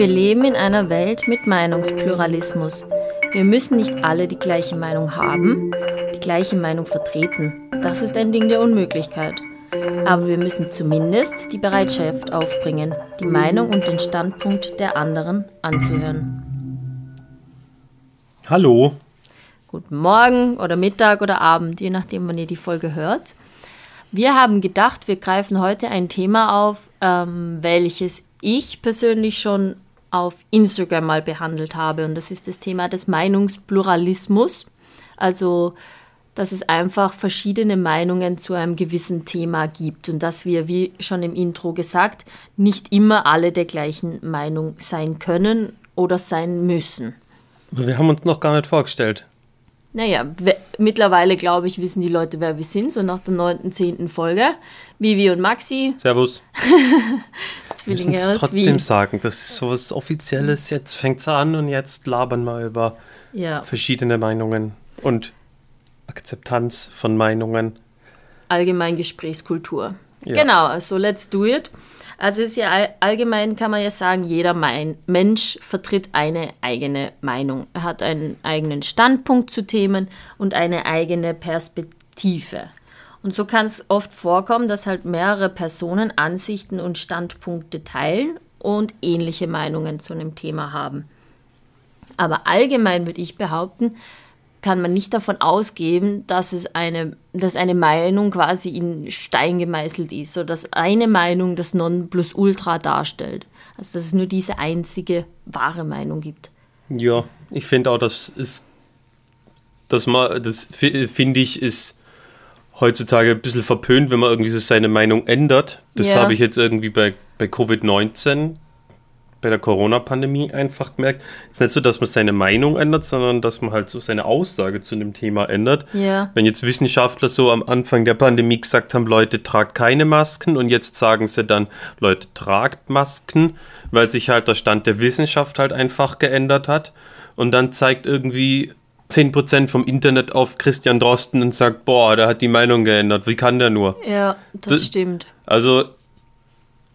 Wir leben in einer Welt mit Meinungspluralismus. Wir müssen nicht alle die gleiche Meinung haben, die gleiche Meinung vertreten. Das ist ein Ding der Unmöglichkeit. Aber wir müssen zumindest die Bereitschaft aufbringen, die Meinung und den Standpunkt der anderen anzuhören. Hallo. Guten Morgen oder Mittag oder Abend, je nachdem, wann ihr die Folge hört. Wir haben gedacht, wir greifen heute ein Thema auf, ähm, welches ich persönlich schon auf Instagram mal behandelt habe. Und das ist das Thema des Meinungspluralismus. Also, dass es einfach verschiedene Meinungen zu einem gewissen Thema gibt und dass wir, wie schon im Intro gesagt, nicht immer alle der gleichen Meinung sein können oder sein müssen. Aber wir haben uns noch gar nicht vorgestellt. Naja, mittlerweile glaube ich, wissen die Leute, wer wir sind, so nach der neunten, zehnten Folge. Vivi und Maxi. Servus. Zwillinge wir müssen trotzdem Wien. sagen, das ist so was Offizielles. Jetzt fängt es an und jetzt labern wir über ja. verschiedene Meinungen und Akzeptanz von Meinungen. Allgemein Gesprächskultur. Ja. Genau, also let's do it. Also ist ja allgemein kann man ja sagen, jeder Mensch vertritt eine eigene Meinung. Er hat einen eigenen Standpunkt zu Themen und eine eigene Perspektive. Und so kann es oft vorkommen, dass halt mehrere Personen Ansichten und Standpunkte teilen und ähnliche Meinungen zu einem Thema haben. Aber allgemein würde ich behaupten, kann man nicht davon ausgehen, dass es eine, dass eine Meinung quasi in Stein gemeißelt ist oder dass eine Meinung das Nonplusultra darstellt. Also dass es nur diese einzige wahre Meinung gibt. Ja, ich finde auch, dass ist, dass man, das finde ich, ist heutzutage ein bisschen verpönt, wenn man irgendwie so seine Meinung ändert. Das ja. habe ich jetzt irgendwie bei, bei Covid-19 bei der Corona-Pandemie einfach gemerkt. Es ist nicht so, dass man seine Meinung ändert, sondern dass man halt so seine Aussage zu dem Thema ändert. Ja. Wenn jetzt Wissenschaftler so am Anfang der Pandemie gesagt haben, Leute, tragt keine Masken und jetzt sagen sie dann, Leute, tragt Masken, weil sich halt der Stand der Wissenschaft halt einfach geändert hat. Und dann zeigt irgendwie 10% vom Internet auf Christian Drosten und sagt, boah, der hat die Meinung geändert. Wie kann der nur? Ja, das, das stimmt. Also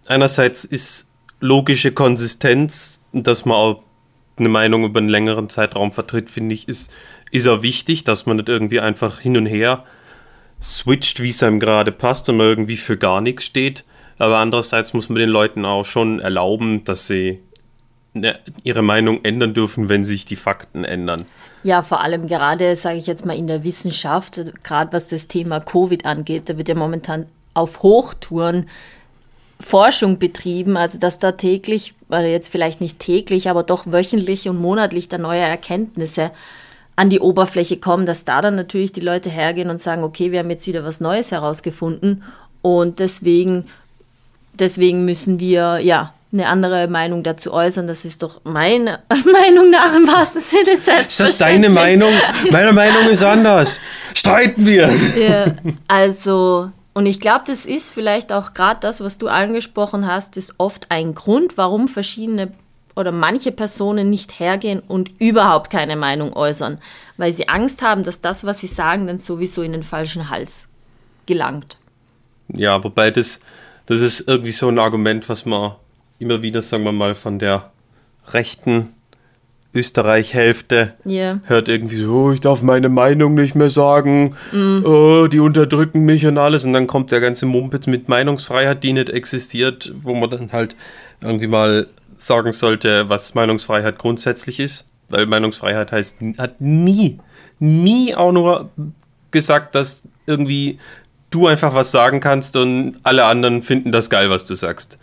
einerseits ist logische Konsistenz, dass man auch eine Meinung über einen längeren Zeitraum vertritt, finde ich, ist, ist auch wichtig, dass man nicht irgendwie einfach hin und her switcht, wie es einem gerade passt und man irgendwie für gar nichts steht. Aber andererseits muss man den Leuten auch schon erlauben, dass sie ne, ihre Meinung ändern dürfen, wenn sich die Fakten ändern. Ja, vor allem gerade, sage ich jetzt mal, in der Wissenschaft, gerade was das Thema Covid angeht, da wird ja momentan auf Hochtouren Forschung betrieben, also dass da täglich, oder jetzt vielleicht nicht täglich, aber doch wöchentlich und monatlich da neue Erkenntnisse an die Oberfläche kommen, dass da dann natürlich die Leute hergehen und sagen, okay, wir haben jetzt wieder was Neues herausgefunden und deswegen, deswegen müssen wir, ja, eine andere Meinung dazu äußern. Das ist doch meine Meinung nach im wahrsten Sinne selbstverständlich. Ist das deine Meinung? Meine Meinung ist anders. Streiten wir. Ja, also und ich glaube, das ist vielleicht auch gerade das, was du angesprochen hast, ist oft ein Grund, warum verschiedene oder manche Personen nicht hergehen und überhaupt keine Meinung äußern, weil sie Angst haben, dass das, was sie sagen, dann sowieso in den falschen Hals gelangt. Ja, wobei das, das ist irgendwie so ein Argument, was man immer wieder, sagen wir mal, von der rechten Österreich-Hälfte yeah. hört irgendwie so, oh, ich darf meine Meinung nicht mehr sagen, mm. oh, die unterdrücken mich und alles. Und dann kommt der ganze Mumpitz mit Meinungsfreiheit, die nicht existiert, wo man dann halt irgendwie mal sagen sollte, was Meinungsfreiheit grundsätzlich ist. Weil Meinungsfreiheit heißt, hat nie, nie auch nur gesagt, dass irgendwie du einfach was sagen kannst und alle anderen finden das geil, was du sagst.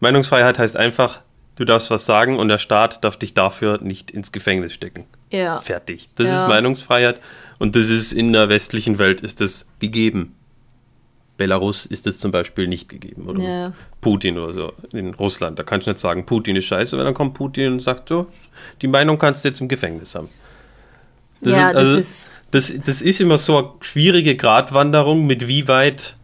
Meinungsfreiheit heißt einfach, du darfst was sagen und der Staat darf dich dafür nicht ins Gefängnis stecken. Ja. Fertig. Das ja. ist Meinungsfreiheit und das ist in der westlichen Welt ist das gegeben. Belarus ist es zum Beispiel nicht gegeben. Oder ja. Putin oder so in Russland. Da kannst du nicht sagen, Putin ist scheiße, weil dann kommt Putin und sagt, so, die Meinung kannst du jetzt im Gefängnis haben. Das, ja, ist, also, das, ist das, das ist immer so eine schwierige Gratwanderung, mit wie weit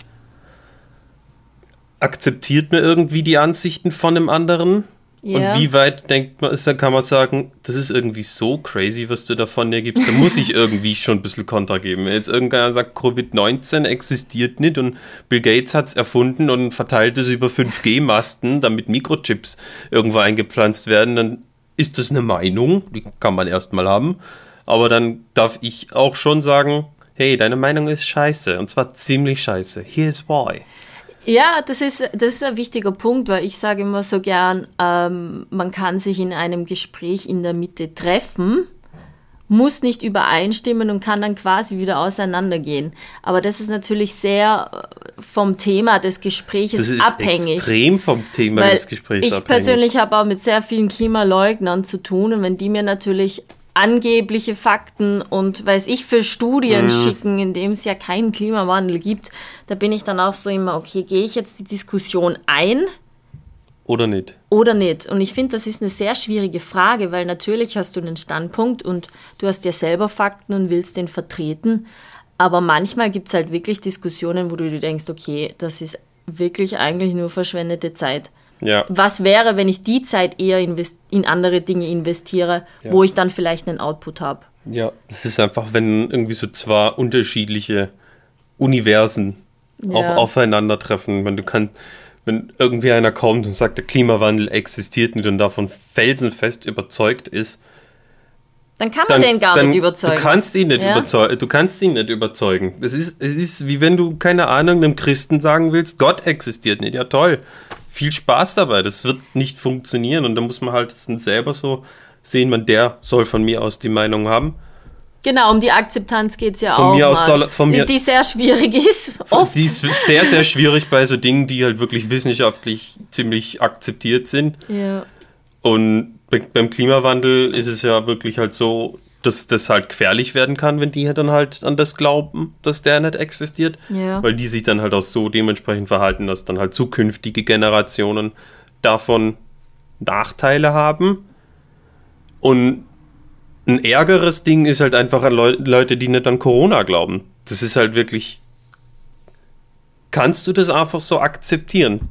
akzeptiert man irgendwie die Ansichten von einem anderen Ja. Und wie weit denkt man, dann kann man sagen, das ist irgendwie so crazy, was du davon dir gibst. Da muss ich irgendwie schon ein bisschen Kontra geben. Wenn jetzt irgendeiner sagt, Covid-19 existiert nicht und Bill Gates hat es erfunden und verteilt es über 5G-Masten, damit Mikrochips irgendwo eingepflanzt werden, dann ist das eine Meinung, die kann man erstmal haben. Aber dann darf ich auch schon sagen, hey, deine Meinung ist scheiße. Und zwar ziemlich scheiße. Here's why. Ja, das ist, das ist ein wichtiger Punkt, weil ich sage immer so gern, ähm, man kann sich in einem Gespräch in der Mitte treffen, muss nicht übereinstimmen und kann dann quasi wieder auseinandergehen. Aber das ist natürlich sehr äh, vom Thema des Gesprächs das ist abhängig. Extrem vom Thema des Gesprächs ich abhängig. Ich persönlich habe auch mit sehr vielen Klimaleugnern zu tun und wenn die mir natürlich angebliche Fakten und weiß ich für Studien mhm. schicken, in dem es ja keinen Klimawandel gibt, da bin ich dann auch so immer, okay, gehe ich jetzt die Diskussion ein? Oder nicht? Oder nicht. Und ich finde, das ist eine sehr schwierige Frage, weil natürlich hast du einen Standpunkt und du hast ja selber Fakten und willst den vertreten. Aber manchmal gibt es halt wirklich Diskussionen, wo du dir denkst, okay, das ist wirklich eigentlich nur verschwendete Zeit. Ja. Was wäre, wenn ich die Zeit eher in andere Dinge investiere, ja. wo ich dann vielleicht einen Output habe? Ja, es ist einfach, wenn irgendwie so zwei unterschiedliche Universen ja. auf, aufeinandertreffen. Wenn du kannst, wenn irgendwie einer kommt und sagt, der Klimawandel existiert nicht und davon felsenfest überzeugt ist, dann kann man dann, den gar nicht überzeugen. Du kannst ihn nicht ja? überzeugen. Du kannst ihn nicht überzeugen. Es ist, es ist wie wenn du, keine Ahnung, einem Christen sagen willst, Gott existiert nicht. Ja, toll viel Spaß dabei. Das wird nicht funktionieren und da muss man halt selber so sehen, man der soll von mir aus die Meinung haben. Genau, um die Akzeptanz geht es ja von auch. Mir aus soll, von mir, die sehr schwierig ist. Oft. Die ist sehr, sehr schwierig bei so Dingen, die halt wirklich wissenschaftlich ziemlich akzeptiert sind. Ja. Und beim Klimawandel ist es ja wirklich halt so, dass das halt gefährlich werden kann, wenn die dann halt an das glauben, dass der nicht existiert. Ja. Weil die sich dann halt auch so dementsprechend verhalten, dass dann halt zukünftige Generationen davon Nachteile haben. Und ein ärgeres Ding ist halt einfach an Leu Leute, die nicht an Corona glauben. Das ist halt wirklich. Kannst du das einfach so akzeptieren?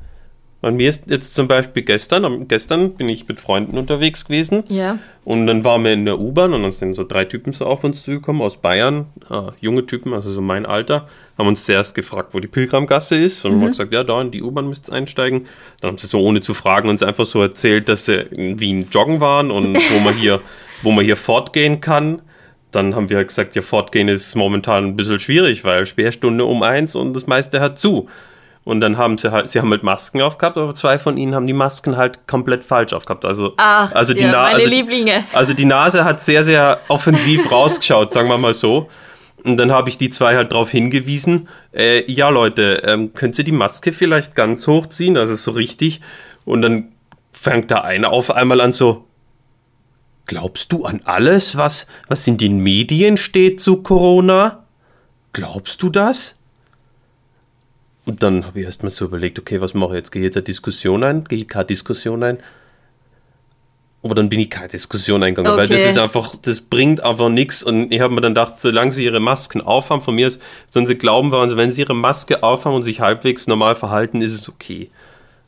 Bei mir ist jetzt zum Beispiel gestern, gestern bin ich mit Freunden unterwegs gewesen. Ja. Und dann waren wir in der U-Bahn und dann sind so drei Typen so auf uns zugekommen aus Bayern, äh, junge Typen, also so mein Alter, haben uns zuerst gefragt, wo die Pilgramgasse ist und mhm. haben gesagt, ja, da in die U-Bahn müsst ihr einsteigen. Dann haben sie so ohne zu fragen uns einfach so erzählt, dass sie in Wien joggen waren und wo man hier, wo man hier fortgehen kann. Dann haben wir gesagt, ja, fortgehen ist momentan ein bisschen schwierig, weil Sperrstunde um eins und das meiste hat zu. Und dann haben sie halt, sie haben halt Masken aufgehabt, aber zwei von ihnen haben die Masken halt komplett falsch aufgehabt. Also, Ach, also die ja, Nase. Meine Lieblinge. Also die Nase hat sehr, sehr offensiv rausgeschaut, sagen wir mal so. Und dann habe ich die zwei halt darauf hingewiesen, äh, ja Leute, ähm, könnt ihr die Maske vielleicht ganz hochziehen, also so richtig. Und dann fängt da einer auf einmal an so, glaubst du an alles, was, was in den Medien steht zu Corona? Glaubst du das? Und dann habe ich erstmal so überlegt, okay, was mache ich jetzt? Gehe ich jetzt eine Diskussion ein? Gehe ich keine Diskussion ein? Aber dann bin ich keine Diskussion eingegangen, okay. weil das ist einfach, das bringt einfach nichts. Und ich habe mir dann gedacht, solange sie ihre Masken aufhaben, von mir sollen sie glauben, also wenn sie ihre Maske aufhaben und sich halbwegs normal verhalten, ist es okay.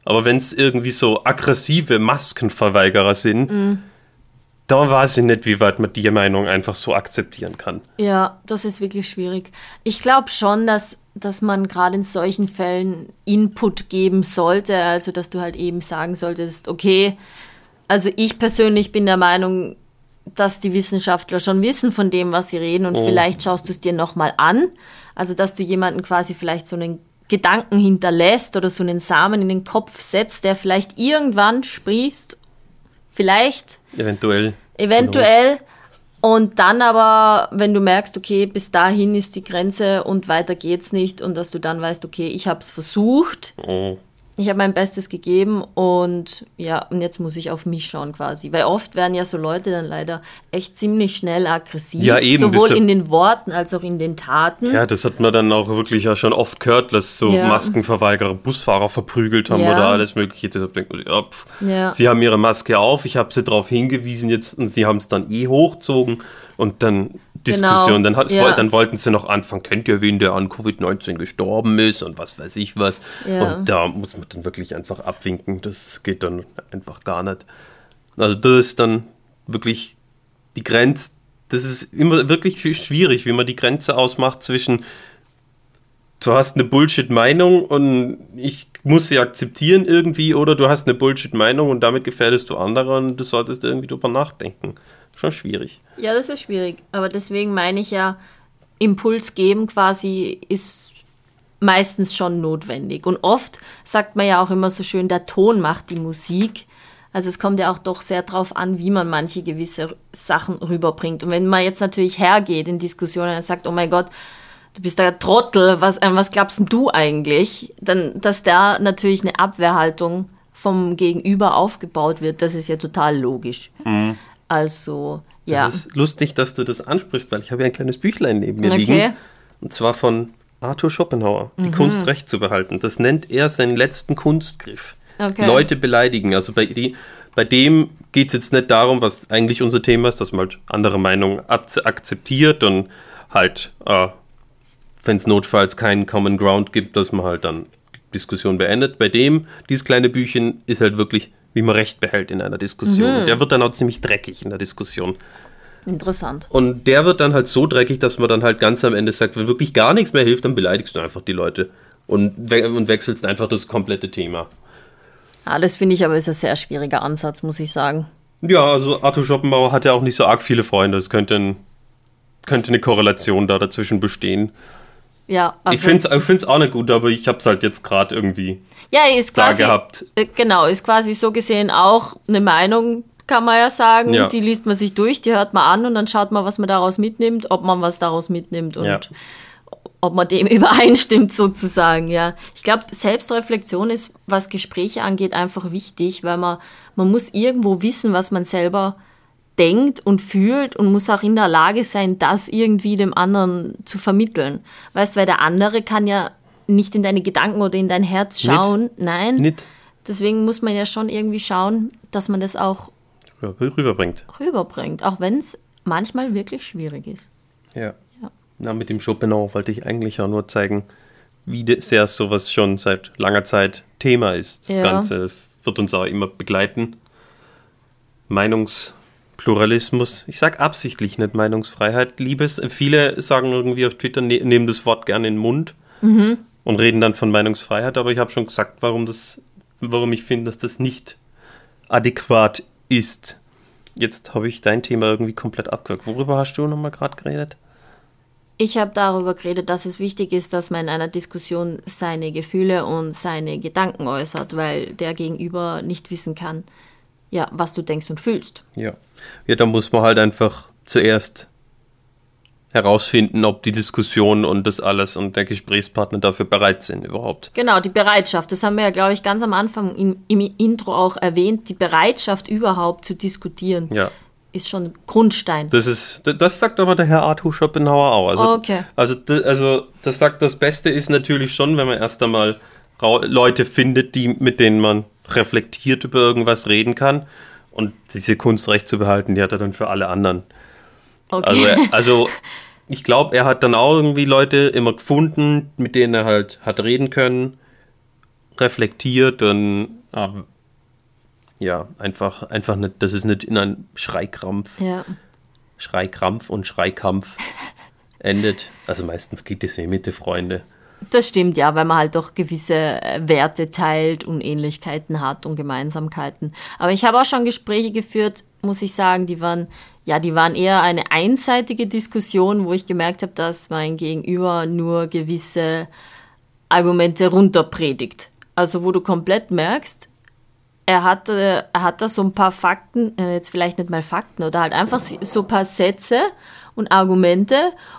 Aber wenn es irgendwie so aggressive Maskenverweigerer sind, mm. da weiß ich nicht, wie weit man die Meinung einfach so akzeptieren kann. Ja, das ist wirklich schwierig. Ich glaube schon, dass dass man gerade in solchen Fällen Input geben sollte, also dass du halt eben sagen solltest, okay, also ich persönlich bin der Meinung, dass die Wissenschaftler schon wissen von dem, was sie reden und oh. vielleicht schaust du es dir nochmal an, also dass du jemanden quasi vielleicht so einen Gedanken hinterlässt oder so einen Samen in den Kopf setzt, der vielleicht irgendwann sprießt, vielleicht. Eventuell. Eventuell. Und dann aber, wenn du merkst, okay, bis dahin ist die Grenze und weiter geht's nicht und dass du dann weißt, okay, ich habe es versucht, oh ich habe mein Bestes gegeben und ja, und jetzt muss ich auf mich schauen quasi. Weil oft werden ja so Leute dann leider echt ziemlich schnell aggressiv. Ja, eben. Sowohl in den Worten als auch in den Taten. Ja, das hat man dann auch wirklich ja schon oft gehört, dass so ja. Maskenverweigerer Busfahrer verprügelt haben ja. oder alles mögliche. Deshalb denkt man, ja, pff, ja. sie haben ihre Maske auf, ich habe sie darauf hingewiesen jetzt und sie haben es dann eh hochgezogen und dann Diskussion. Genau. Dann, ja. dann, wollten sie noch anfangen, kennt ihr wen, der an Covid-19 gestorben ist und was weiß ich was. Ja. Und da muss man dann wirklich einfach abwinken. Das geht dann einfach gar nicht. Also das ist dann wirklich die Grenze. Das ist immer wirklich schwierig, wie man die Grenze ausmacht zwischen du hast eine Bullshit-Meinung und ich muss sie akzeptieren irgendwie oder du hast eine Bullshit-Meinung und damit gefährdest du andere und du solltest irgendwie drüber nachdenken. Schon schwierig. Ja, das ist schwierig. Aber deswegen meine ich ja, Impuls geben quasi ist meistens schon notwendig. Und oft sagt man ja auch immer so schön, der Ton macht die Musik. Also es kommt ja auch doch sehr darauf an, wie man manche gewisse Sachen rüberbringt. Und wenn man jetzt natürlich hergeht in Diskussionen und sagt, oh mein Gott, du bist der Trottel, was, äh, was glaubst du eigentlich? Dann, dass da natürlich eine Abwehrhaltung vom Gegenüber aufgebaut wird, das ist ja total logisch. Mhm. Also, ja. Es ist lustig, dass du das ansprichst, weil ich habe ja ein kleines Büchlein neben mir okay. liegen. Und zwar von Arthur Schopenhauer, die mhm. Kunst recht zu behalten. Das nennt er seinen letzten Kunstgriff. Okay. Leute beleidigen. Also bei, die, bei dem geht es jetzt nicht darum, was eigentlich unser Thema ist, dass man halt andere Meinungen akzeptiert und halt äh, wenn es notfalls keinen Common Ground gibt, dass man halt dann die Diskussion beendet. Bei dem, dieses kleine Büchchen, ist halt wirklich, wie man Recht behält in einer Diskussion. Mhm. Der wird dann auch ziemlich dreckig in der Diskussion. Interessant. Und der wird dann halt so dreckig, dass man dann halt ganz am Ende sagt, wenn wirklich gar nichts mehr hilft, dann beleidigst du einfach die Leute und, we und wechselst einfach das komplette Thema. Ja, das finde ich aber ist ein sehr schwieriger Ansatz, muss ich sagen. Ja, also Arthur Schopenhauer hat ja auch nicht so arg viele Freunde. Es könnte, ein, könnte eine Korrelation da dazwischen bestehen. Ja, also ich finde es auch nicht gut, aber ich habe es halt jetzt gerade irgendwie ja, ist quasi, da gehabt. Äh, genau, ist quasi so gesehen auch eine Meinung, kann man ja sagen. Ja. Die liest man sich durch, die hört man an und dann schaut man, was man daraus mitnimmt, ob man was daraus mitnimmt und ja. ob man dem übereinstimmt sozusagen. Ja, ich glaube, Selbstreflexion ist, was Gespräche angeht, einfach wichtig, weil man man muss irgendwo wissen, was man selber denkt und fühlt und muss auch in der Lage sein, das irgendwie dem anderen zu vermitteln. Weißt, weil der andere kann ja nicht in deine Gedanken oder in dein Herz schauen. Nicht. Nein. Nicht. Deswegen muss man ja schon irgendwie schauen, dass man das auch rüberbringt. Rüberbringt, auch wenn es manchmal wirklich schwierig ist. Ja. ja. Na, mit dem Schopenhauer wollte ich eigentlich auch nur zeigen, wie sehr sowas schon seit langer Zeit Thema ist. Das ja. Ganze es wird uns auch immer begleiten. Meinungs- Pluralismus. Ich sage absichtlich nicht Meinungsfreiheit. Liebes, viele sagen irgendwie auf Twitter, ne, nehmen das Wort gerne in den Mund mhm. und reden dann von Meinungsfreiheit, aber ich habe schon gesagt, warum, das, warum ich finde, dass das nicht adäquat ist. Jetzt habe ich dein Thema irgendwie komplett abgewirkt. Worüber hast du nochmal gerade geredet? Ich habe darüber geredet, dass es wichtig ist, dass man in einer Diskussion seine Gefühle und seine Gedanken äußert, weil der Gegenüber nicht wissen kann, ja, was du denkst und fühlst. Ja. Ja, da muss man halt einfach zuerst herausfinden, ob die Diskussion und das alles und der Gesprächspartner dafür bereit sind überhaupt. Genau, die Bereitschaft. Das haben wir ja, glaube ich, ganz am Anfang im, im Intro auch erwähnt. Die Bereitschaft überhaupt zu diskutieren. Ja ist schon Grundstein. Das ist, das sagt aber der Herr Arthur Schopenhauer auch. Also, okay. also, also das sagt, das Beste ist natürlich schon, wenn man erst einmal Leute findet, die, mit denen man reflektiert über irgendwas reden kann. Und diese Kunstrecht zu behalten, die hat er dann für alle anderen. Okay. Also, also ich glaube, er hat dann auch irgendwie Leute immer gefunden, mit denen er halt hat reden können, reflektiert und ähm, ja, einfach, einfach nicht, das ist nicht in einem Schreikrampf. Ja. Schreikrampf und Schreikampf endet. Also meistens geht es ja mit den Freunden. Das stimmt, ja, weil man halt doch gewisse äh, Werte teilt und Ähnlichkeiten hat und Gemeinsamkeiten. Aber ich habe auch schon Gespräche geführt, muss ich sagen, die waren, ja, die waren eher eine einseitige Diskussion, wo ich gemerkt habe, dass mein Gegenüber nur gewisse Argumente runterpredigt. Also wo du komplett merkst, er hat, er hat da so ein paar Fakten, äh, jetzt vielleicht nicht mal Fakten, oder halt einfach so ein paar Sätze und Argumente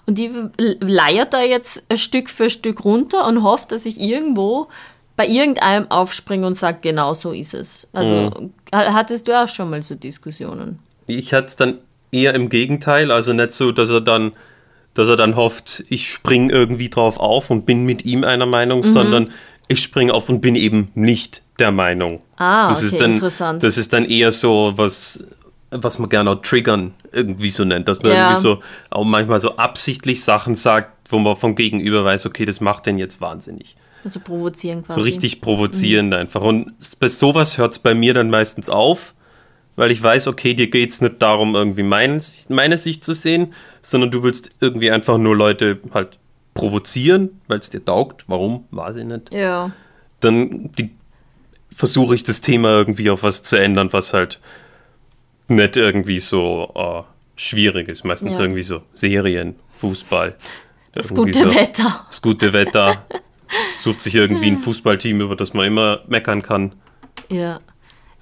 und die leiert er jetzt Stück für Stück runter und hofft, dass ich irgendwo bei irgendeinem aufspringe und sage, genau so ist es. Also mhm. hattest du auch schon mal so Diskussionen? Ich hatte es dann eher im Gegenteil, also nicht so, dass er dann dass er dann hofft, ich springe irgendwie drauf auf und bin mit ihm einer Meinung, mhm. sondern ich springe auf und bin eben nicht der Meinung. Ah, das okay, ist dann, interessant. Das ist dann eher so was, was man gerne auch triggern irgendwie so nennt, dass man Ja. irgendwie so auch manchmal so absichtlich Sachen sagt, wo man vom Gegenüber weiß, okay, das macht den jetzt wahnsinnig. Also provozieren quasi. So richtig provozierend einfach. Und bei sowas hört es bei mir dann meistens auf, weil ich weiß, okay, dir geht es nicht darum, irgendwie mein, meine Sicht zu sehen, sondern du willst irgendwie einfach nur Leute halt provozieren, weil es dir taugt. Warum? Weiß ich nicht. Ja. Dann versuche ich das Thema irgendwie auf was zu ändern, was halt nicht irgendwie so äh, schwierig ist. Meistens Ja. irgendwie so Serien, Fußball. Das gute so. Wetter. Das gute Wetter. Sucht sich irgendwie ein Fußballteam, über das man immer meckern kann. Ja.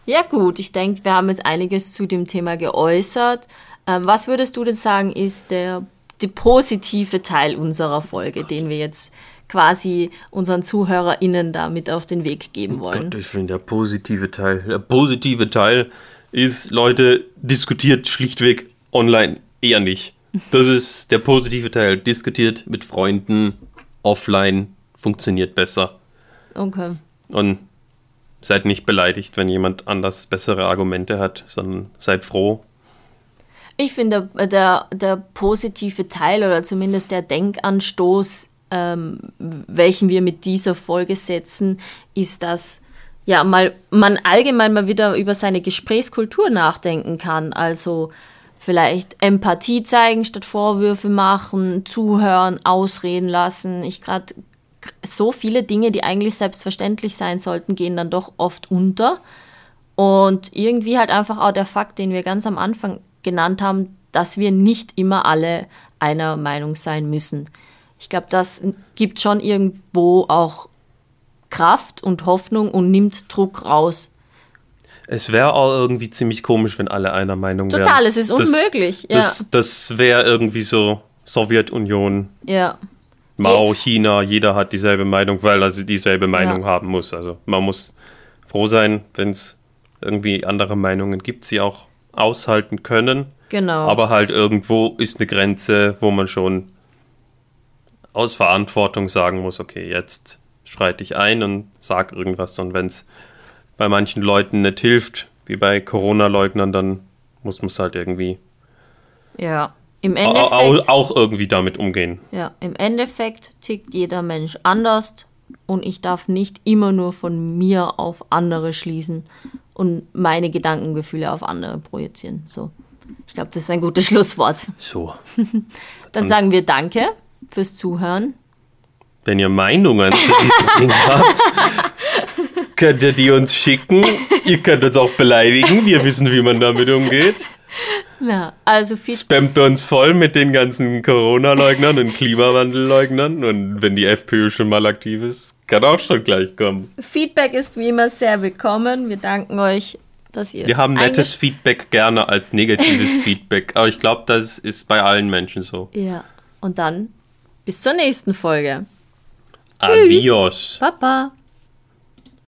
Ja, gut, ich denke, wir haben jetzt einiges zu dem Thema geäußert. Ähm, was würdest du denn sagen, ist der, der positive Teil unserer Folge, den wir jetzt quasi unseren ZuhörerInnen da mit auf den Weg geben wollen? Gott, ich finde der positive Teil. Der positive Teil ist, Leute, diskutiert schlichtweg online eher nicht. Das ist der positive Teil. Diskutiert mit Freunden offline, funktioniert besser. Okay. Und seid nicht beleidigt, wenn jemand anders bessere Argumente hat, sondern seid froh. Ich finde, der, der, der positive Teil oder zumindest der Denkanstoß, ähm, welchen wir mit dieser Folge setzen, ist, dass ja mal man allgemein mal wieder über seine Gesprächskultur nachdenken kann. Also vielleicht Empathie zeigen statt Vorwürfe machen, zuhören, ausreden lassen. Ich gerade so viele Dinge, die eigentlich selbstverständlich sein sollten, gehen dann doch oft unter. Und irgendwie halt einfach auch der Fakt, den wir ganz am Anfang genannt haben, dass wir nicht immer alle einer Meinung sein müssen. Ich glaube, das gibt schon irgendwo auch Kraft und Hoffnung und nimmt Druck raus. Es wäre auch irgendwie ziemlich komisch, wenn alle einer Meinung wären. Total, es ist Das- unmöglich, ja. Das, das wäre irgendwie so Sowjetunion, Ja, Mao, China, jeder hat dieselbe Meinung, weil er dieselbe Meinung Ja. haben muss. Also man muss froh sein, wenn es irgendwie andere Meinungen gibt, sie auch aushalten können. genau. Aber halt irgendwo ist eine Grenze, wo man schon aus Verantwortung sagen muss, okay, jetzt schreite ich ein und sag irgendwas. Und wenn es bei manchen Leuten nicht hilft, wie bei Corona-Leugnern, dann muss man es halt irgendwie ja. Im Endeffekt, auch irgendwie damit umgehen. ja, im Endeffekt tickt jeder Mensch anders und ich darf nicht immer nur von mir auf andere schließen und meine Gedankengefühle auf andere projizieren. So. Ich glaube, das ist ein gutes Schlusswort. So. Dann sagen wir Danke fürs Zuhören. Wenn ihr Meinungen zu diesem Ding habt, könnt ihr die uns schicken. Ihr könnt uns auch beleidigen. Wir wissen, wie man damit umgeht. Ja, also viel Spammt uns voll mit den ganzen Corona-Leugnern und Klimawandelleugnern. Und wenn die FPÖ schon mal aktiv ist, kann auch schon gleich kommen. Feedback ist wie immer sehr willkommen. Wir danken euch, dass ihr. Wir haben nettes Feedback gerne als negatives Feedback. Aber ich glaube, das ist bei allen Menschen so. Ja, und dann bis zur nächsten Folge. Adiós. Papá.